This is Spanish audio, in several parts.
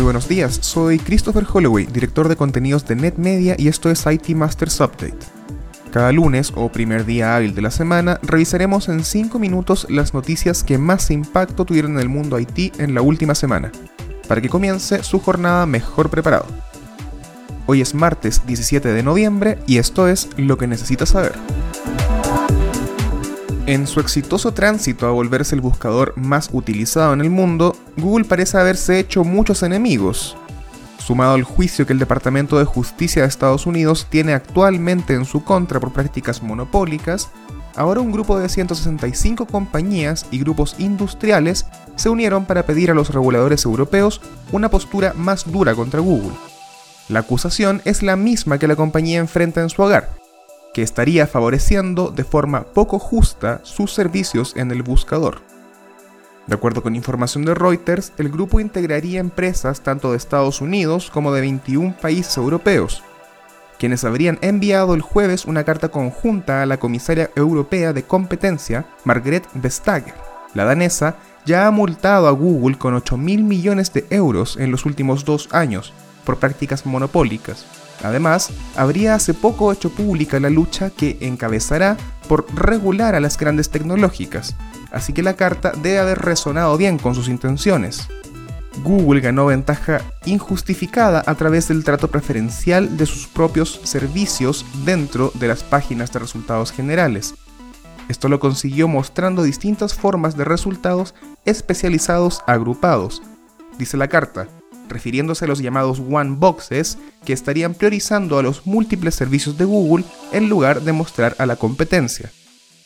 buenos días, soy Christopher Holloway, director de contenidos de NetMedia y esto es IT Masters Update. Cada lunes o primer día hábil de la semana revisaremos en 5 minutos las noticias que más impacto tuvieron en el mundo IT en la última semana, para que comience su jornada mejor preparado. Hoy es martes 17 de noviembre y esto es lo que necesitas saber. En su exitoso tránsito a volverse el buscador más utilizado en el mundo, Google parece haberse hecho muchos enemigos. Sumado al juicio que el Departamento de Justicia de Estados Unidos tiene actualmente en su contra por prácticas monopólicas, ahora un grupo de 165 compañías y grupos industriales se unieron para pedir a los reguladores europeos una postura más dura contra Google. La acusación es la misma que la compañía enfrenta en su hogar, que estaría favoreciendo de forma poco justa sus servicios en el buscador. De acuerdo con información de Reuters, el grupo integraría empresas tanto de Estados Unidos como de 21 países europeos, quienes habrían enviado el jueves una carta conjunta a la comisaria europea de competencia, Margrethe Vestager. La danesa ya ha multado a Google con 8 mil millones de euros en los últimos dos años por prácticas monopólicas, Además, habría hace poco hecho pública la lucha que encabezará por regular a las grandes tecnológicas, así que la carta debe haber resonado bien con sus intenciones. Google ganó ventaja injustificada a través del trato preferencial de sus propios servicios dentro de las páginas de resultados generales. Esto lo consiguió mostrando distintas formas de resultados especializados agrupados. Dice la carta, refiriéndose a los llamados One Boxes, que estarían priorizando a los múltiples servicios de Google en lugar de mostrar a la competencia.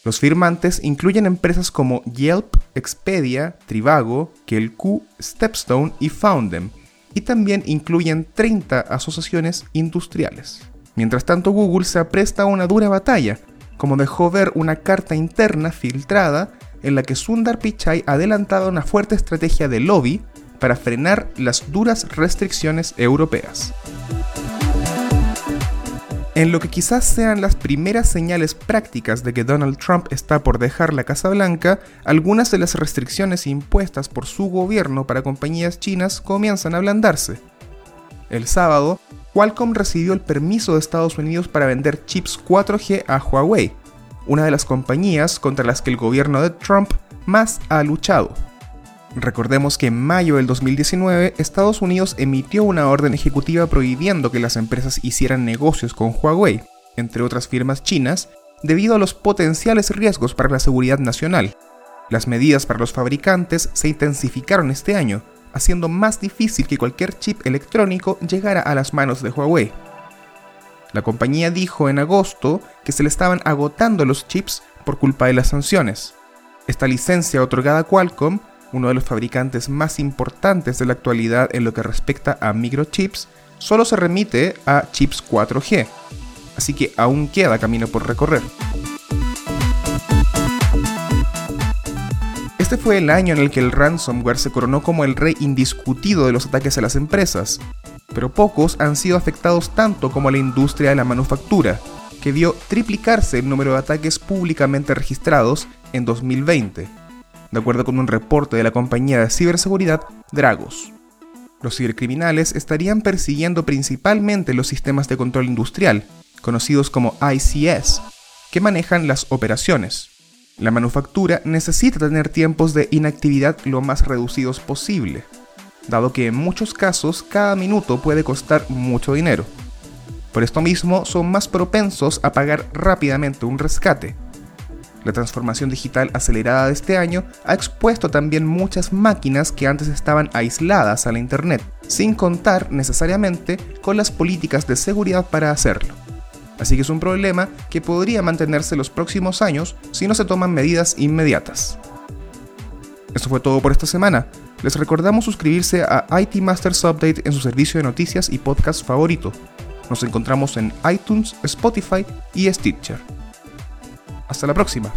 Los firmantes incluyen empresas como Yelp, Expedia, Trivago, Kelku, Stepstone y Foundem, y también incluyen 30 asociaciones industriales. Mientras tanto, Google se apresta a una dura batalla, como dejó ver una carta interna filtrada en la que Sundar Pichai adelantaba una fuerte estrategia de lobby para frenar las duras restricciones europeas. En lo que quizás sean las primeras señales prácticas de que Donald Trump está por dejar la Casa Blanca, algunas de las restricciones impuestas por su gobierno para compañías chinas comienzan a ablandarse. El sábado, Qualcomm recibió el permiso de Estados Unidos para vender chips 4G a Huawei, una de las compañías contra las que el gobierno de Trump más ha luchado. Recordemos que en mayo del 2019 Estados Unidos emitió una orden ejecutiva prohibiendo que las empresas hicieran negocios con Huawei, entre otras firmas chinas, debido a los potenciales riesgos para la seguridad nacional. Las medidas para los fabricantes se intensificaron este año, haciendo más difícil que cualquier chip electrónico llegara a las manos de Huawei. La compañía dijo en agosto que se le estaban agotando los chips por culpa de las sanciones. Esta licencia otorgada a Qualcomm uno de los fabricantes más importantes de la actualidad en lo que respecta a microchips, solo se remite a chips 4G, así que aún queda camino por recorrer. Este fue el año en el que el ransomware se coronó como el rey indiscutido de los ataques a las empresas, pero pocos han sido afectados tanto como la industria de la manufactura, que vio triplicarse el número de ataques públicamente registrados en 2020 de acuerdo con un reporte de la compañía de ciberseguridad Dragos. Los cibercriminales estarían persiguiendo principalmente los sistemas de control industrial, conocidos como ICS, que manejan las operaciones. La manufactura necesita tener tiempos de inactividad lo más reducidos posible, dado que en muchos casos cada minuto puede costar mucho dinero. Por esto mismo son más propensos a pagar rápidamente un rescate, la transformación digital acelerada de este año ha expuesto también muchas máquinas que antes estaban aisladas a la Internet, sin contar necesariamente con las políticas de seguridad para hacerlo. Así que es un problema que podría mantenerse los próximos años si no se toman medidas inmediatas. Eso fue todo por esta semana. Les recordamos suscribirse a IT Masters Update en su servicio de noticias y podcast favorito. Nos encontramos en iTunes, Spotify y Stitcher. Hasta la próxima.